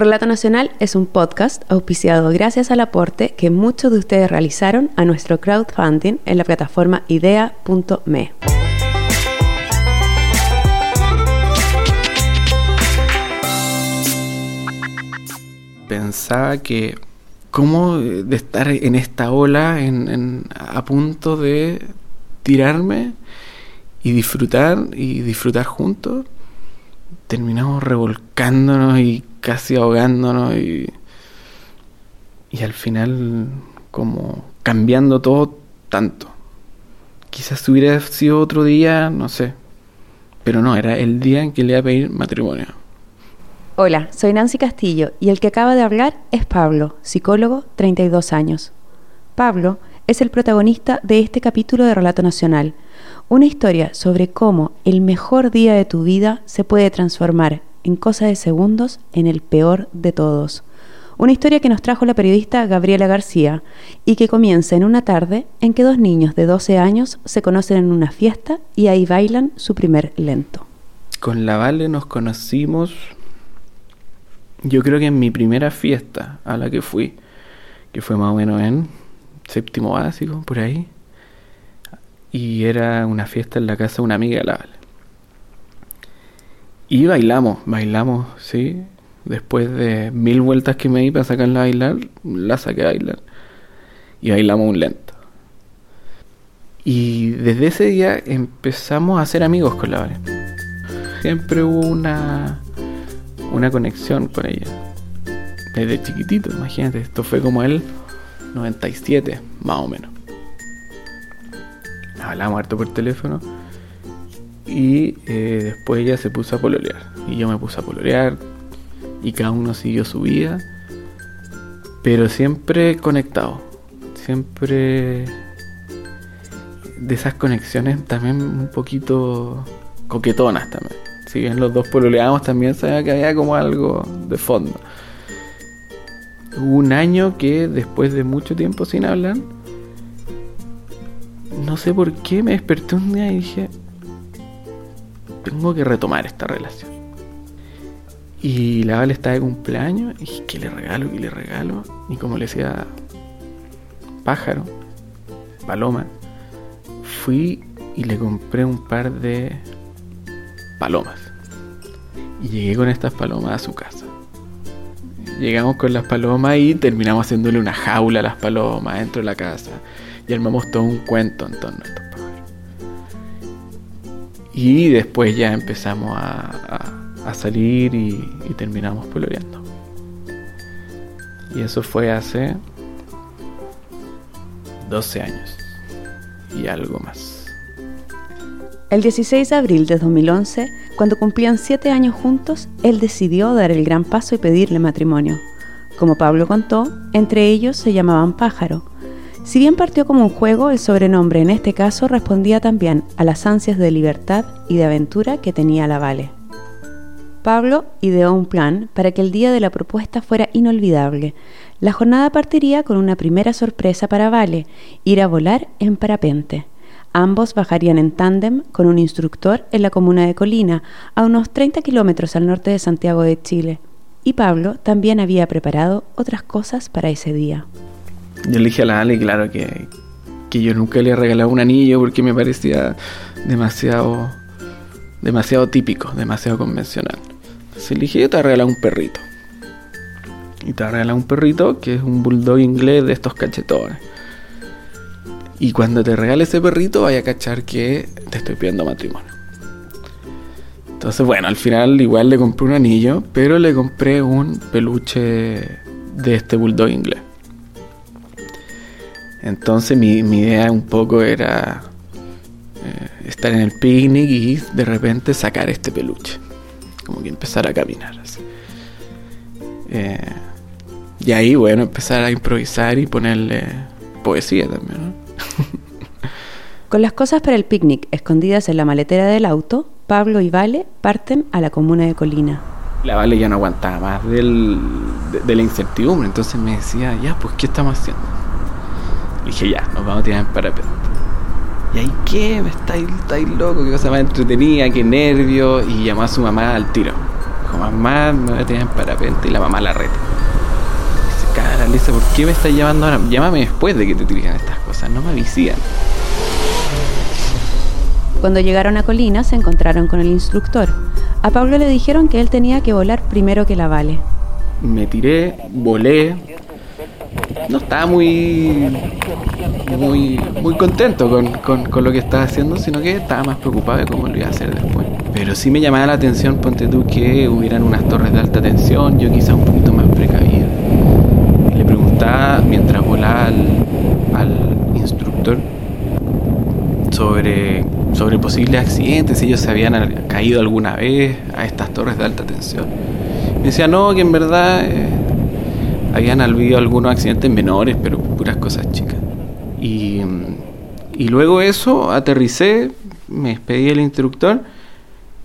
Relato Nacional es un podcast auspiciado gracias al aporte que muchos de ustedes realizaron a nuestro crowdfunding en la plataforma idea.me. Pensaba que cómo de estar en esta ola a punto de tirarme y disfrutar y disfrutar juntos terminamos revolcándonos y casi ahogándonos y, y al final como cambiando todo tanto. Quizás hubiera sido otro día, no sé, pero no, era el día en que le iba a pedir matrimonio. Hola, soy Nancy Castillo y el que acaba de hablar es Pablo, psicólogo, 32 años. Pablo es el protagonista de este capítulo de Relato Nacional, una historia sobre cómo el mejor día de tu vida se puede transformar en cosa de segundos en el peor de todos. Una historia que nos trajo la periodista Gabriela García y que comienza en una tarde en que dos niños de 12 años se conocen en una fiesta y ahí bailan su primer lento. Con la Vale nos conocimos, yo creo que en mi primera fiesta a la que fui, que fue más o menos en séptimo básico, por ahí y era una fiesta en la casa de una amiga de la Vale. Y bailamos, bailamos, sí. Después de mil vueltas que me di para sacarla a bailar, la saqué a bailar. Y bailamos un lento. Y desde ese día empezamos a ser amigos con la Vale. Siempre hubo una, una conexión con ella. Desde chiquitito, imagínate, esto fue como el 97, más o menos hablamos harto por teléfono. Y eh, después ella se puso a pololear. Y yo me puse a pololear. Y cada uno siguió su vida. Pero siempre conectado. Siempre de esas conexiones también un poquito coquetonas también. Si bien los dos pololeamos también sabía que había como algo de fondo. Hubo un año que después de mucho tiempo sin hablar, no sé por qué me desperté un día y dije, tengo que retomar esta relación. Y la Vale estaba de cumpleaños y dije, ¿qué le regalo? ¿Qué le regalo? Y como le decía, pájaro, paloma, fui y le compré un par de palomas. Y llegué con estas palomas a su casa. Llegamos con las palomas y terminamos haciéndole una jaula a las palomas dentro de la casa y armamos todo un cuento en torno a estos pájaros. Y después ya empezamos a, salir y, y, terminamos poloreando. Y eso fue hace 12 años y algo más. El 16 de abril de 2011, cuando cumplían 7 años juntos, él decidió dar el gran paso y pedirle matrimonio. Como Pablo contó, entre ellos se llamaban Pájaro, si bien partió como un juego, el sobrenombre en este caso respondía también a las ansias de libertad y de aventura que tenía la Vale. Pablo ideó un plan para que el día de la propuesta fuera inolvidable. La jornada partiría con una primera sorpresa para Vale, ir a volar en parapente. Ambos bajarían en tándem con un instructor en la comuna de Colina, a unos 30 kilómetros al norte de Santiago de Chile. Y Pablo también había preparado otras cosas para ese día. Yo le dije a la Ale, claro, que, que yo nunca le he regalado un anillo porque me parecía demasiado, demasiado típico, demasiado convencional. Entonces le dije, yo te voy a regalar un perrito. Y te voy a regalar un perrito que es un bulldog inglés de estos cachetones. Y cuando te regale ese perrito, vaya a cachar que te estoy pidiendo matrimonio. Entonces, bueno, al final igual le compré un anillo, pero le compré un peluche de este bulldog inglés. Entonces mi, idea un poco era eh, estar en el picnic y de repente sacar este peluche. Como que empezar a caminar así. Eh, y ahí, bueno, empezar a improvisar y ponerle poesía también, ¿no? Con las cosas para el picnic escondidas en la maletera del auto, Pablo y Vale parten a la comuna de Colina. La Vale ya no aguantaba más del, de, la incertidumbre, entonces me decía, ya, pues, ¿qué estamos haciendo? dije, ya, nos vamos a tirar en parapente. ¿Y ahí qué? ¿Me estáis, estáis loco? ¿Qué cosa más entretenida? ¿Qué nervio? Y llamó a su mamá al tiro. Dijo, mamá, me voy a tirar en parapente y la mamá la reta. Dice, cara, Lisa, ¿por qué me estás llamando ahora? Llámame después de que te tiren estas cosas, no me avisían. Cuando llegaron a Colina se encontraron con el instructor. A Pablo le dijeron que él tenía que volar primero que la Vale. Me tiré, volé. No estaba muy muy, muy contento con, con, con, lo que estaba haciendo, sino que estaba más preocupado de cómo lo iba a hacer después. Pero sí me llamaba la atención, ponte tú, que hubieran unas torres de alta tensión, yo quizá un poquito más precavido. Le preguntaba mientras volaba al, al instructor sobre, sobre posibles accidentes, si ellos se habían caído alguna vez a estas torres de alta tensión. Me decía, no, que en verdad eh, habían habido algunos accidentes menores, pero puras cosas chicas. Y, y luego eso, aterricé, me despedí del instructor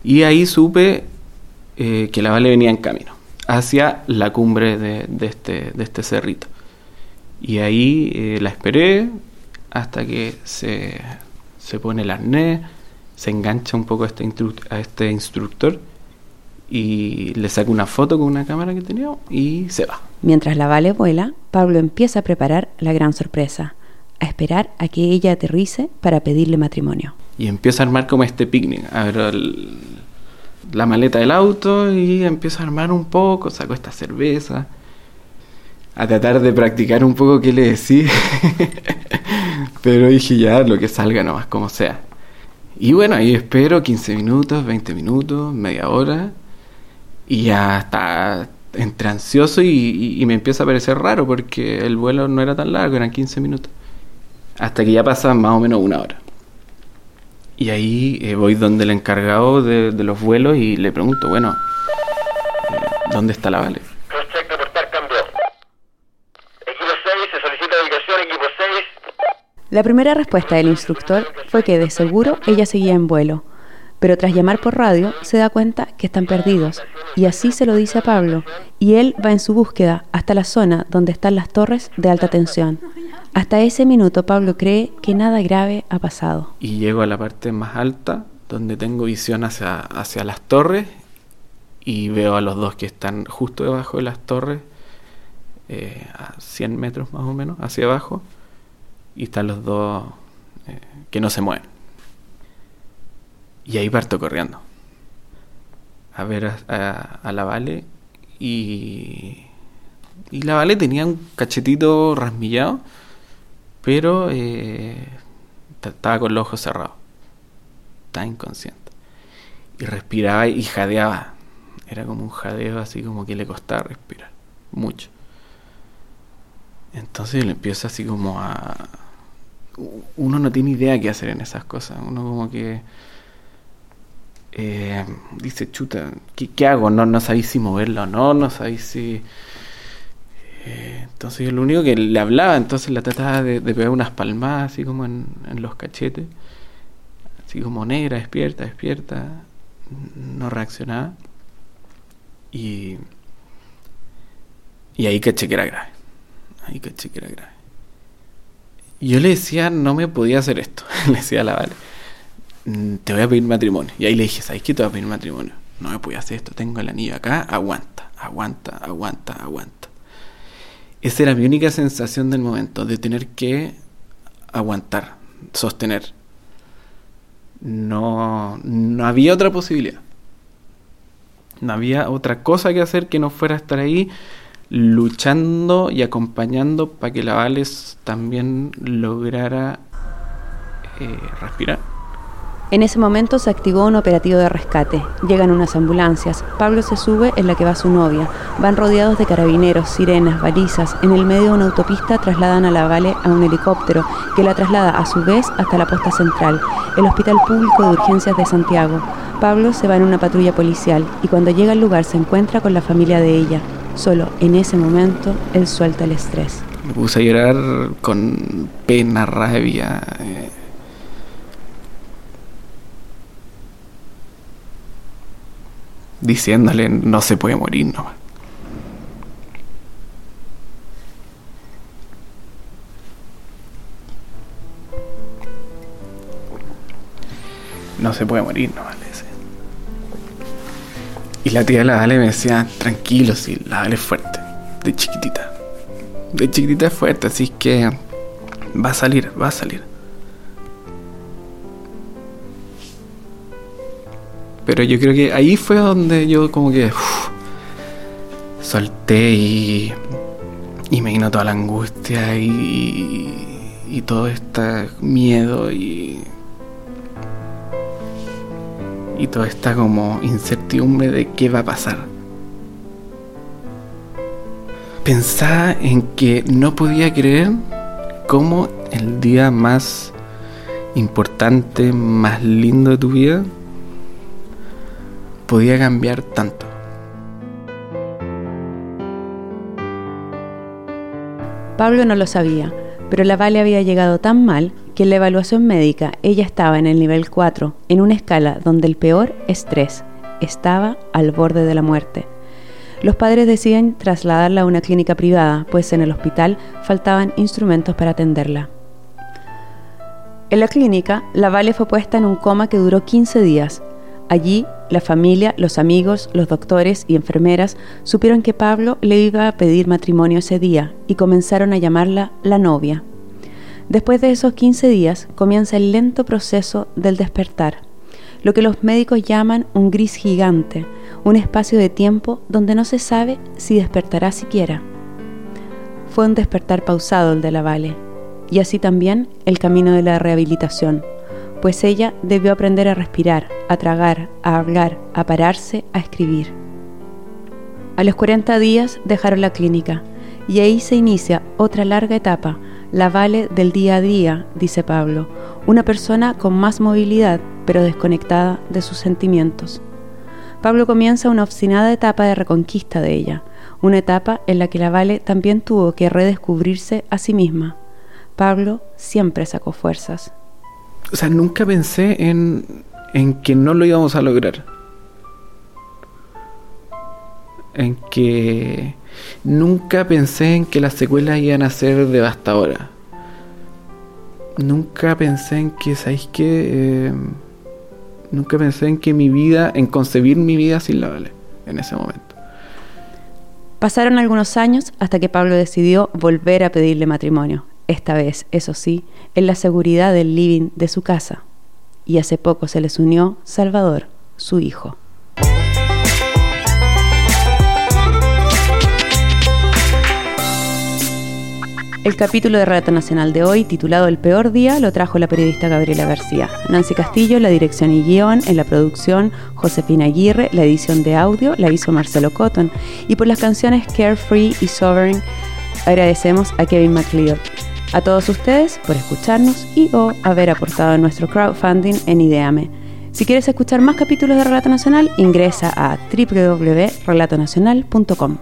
y ahí supe eh, que la Vale venía en camino hacia la cumbre de, de, este, de este cerrito. Y ahí eh, la esperé hasta que se, se pone el arnés, se engancha un poco a este, a este instructor y le saca una foto con una cámara que tenía y se va. Mientras la Vale vuela, Pablo empieza a preparar la gran sorpresa, a esperar a que ella aterrice para pedirle matrimonio. Y empieza a armar como este picnic. Abro el, la maleta del auto y empiezo a armar un poco, saco esta cerveza, a tratar de practicar un poco qué le decía. Pero dije ya, lo que salga nomás, como sea. Y bueno, ahí espero 15 minutos, 20 minutos, media hora. Y ya está entre ansioso y, me empieza a parecer raro porque el vuelo no era tan largo, eran 15 minutos. Hasta que ya pasa más o menos una hora. Y ahí eh, voy donde el encargado de, de, los vuelos y le pregunto, bueno, eh, ¿dónde está la Vale? La primera respuesta del instructor fue que de seguro ella seguía en vuelo, pero tras llamar por radio se da cuenta que están perdidos y así se lo dice a Pablo y él va en su búsqueda hasta la zona donde están las torres de alta tensión. Hasta ese minuto Pablo cree que nada grave ha pasado. Y llego a la parte más alta donde tengo visión hacia, hacia las torres y veo a los dos que están justo debajo de las torres, eh, a 100 metros más o menos hacia abajo, y están los dos eh, que no se mueven. Y ahí parto corriendo a ver a, a, la Vale y, y la Vale tenía un cachetito rasmillado pero eh, estaba con los ojos cerrados. Estaba inconsciente. Y respiraba y jadeaba. Era como un jadeo así como que le costaba respirar. Mucho. Entonces le empieza así como a... Uno no tiene idea qué hacer en esas cosas. Uno como que... Eh, dice, chuta, ¿qué, ¿qué, hago? No, no sabéis si moverlo o no, no sabéis si... Eh, entonces yo lo único que le hablaba, entonces la trataba de, de pegar unas palmadas así como en, en, los cachetes, así como negra, despierta, despierta, no reaccionaba. Y, y ahí caché que era grave, ahí caché que era grave. Yo le decía, no me podía hacer esto, le decía a la Vale, mm, te voy a pedir matrimonio. Y ahí le dije, ¿sabes qué te voy a pedir matrimonio? No me podía hacer esto, tengo el anillo acá, aguanta, aguanta, aguanta, aguanta. Esa era mi única sensación del momento, de tener que aguantar, sostener. No, no había otra posibilidad. No había otra cosa que hacer que no fuera estar ahí luchando y acompañando para que la Vales también lograra eh, respirar. En ese momento se activó un operativo de rescate. Llegan unas ambulancias. Pablo se sube en la que va su novia. Van rodeados de carabineros, sirenas, balizas. En el medio de una autopista trasladan a la Vale a un helicóptero que la traslada a su vez hasta la posta central, el Hospital Público de Urgencias de Santiago. Pablo se va en una patrulla policial y cuando llega al lugar se encuentra con la familia de ella. Solo en ese momento él suelta el estrés. Me puse a llorar con pena, rabia. Eh diciéndole no se puede morir nomás. No se puede morir nomás. Y la tía de la Vale me decía, tranquilo, sí, la Vale es fuerte, de chiquitita. De chiquitita es fuerte, así que va a salir, va a salir. Pero yo creo que ahí fue donde yo como que solté y, y me vino toda la angustia y, y todo este miedo y, y toda esta como incertidumbre de qué va a pasar. Pensaba en que no podía creer cómo el día más importante, más lindo de tu vida, podía cambiar tanto. Pablo no lo sabía, pero la Vale había llegado tan mal que en la evaluación médica ella estaba en el nivel 4, en una escala donde el peor es 3. Estaba al borde de la muerte. Los padres deciden trasladarla a una clínica privada, pues en el hospital faltaban instrumentos para atenderla. En la clínica, la Vale fue puesta en un coma que duró 15 días. Allí, la familia, los amigos, los doctores y enfermeras supieron que Pablo le iba a pedir matrimonio ese día y comenzaron a llamarla la novia. Después de esos 15 días comienza el lento proceso del despertar, lo que los médicos llaman un gris gigante, un espacio de tiempo donde no se sabe si despertará siquiera. Fue un despertar pausado el de la Vale, y así también el camino de la rehabilitación pues ella debió aprender a respirar, a tragar, a hablar, a pararse, a escribir. A los 40 días dejaron la clínica y ahí se inicia otra larga etapa, la vale del día a día, dice Pablo, una persona con más movilidad pero desconectada de sus sentimientos. Pablo comienza una obstinada etapa de reconquista de ella, una etapa en la que la Vale también tuvo que redescubrirse a sí misma. Pablo siempre sacó fuerzas o sea, nunca pensé en, en que no lo íbamos a lograr. En que nunca pensé en que las secuelas iban a ser devastadoras. Nunca pensé en que, ¿sabéis qué? Eh, nunca pensé en que mi vida, en concebir mi vida sin la Vale, en ese momento. Pasaron algunos años hasta que Pablo decidió volver a pedirle matrimonio esta vez, eso sí, en la seguridad del living de su casa. Y hace poco se les unió Salvador, su hijo. El capítulo de Relato Nacional de hoy, titulado El peor día, lo trajo la periodista Gabriela García. Nancy Castillo, la dirección y guion, en la producción, Josefina Aguirre, la edición de audio la hizo Marcelo Cotton. Y por las canciones Carefree y Sovereign, agradecemos a Kevin McLeod. A todos ustedes por escucharnos y o haber aportado en nuestro crowdfunding en Ideame. Si quieres escuchar más capítulos de Relato Nacional, ingresa a www.relatonacional.com.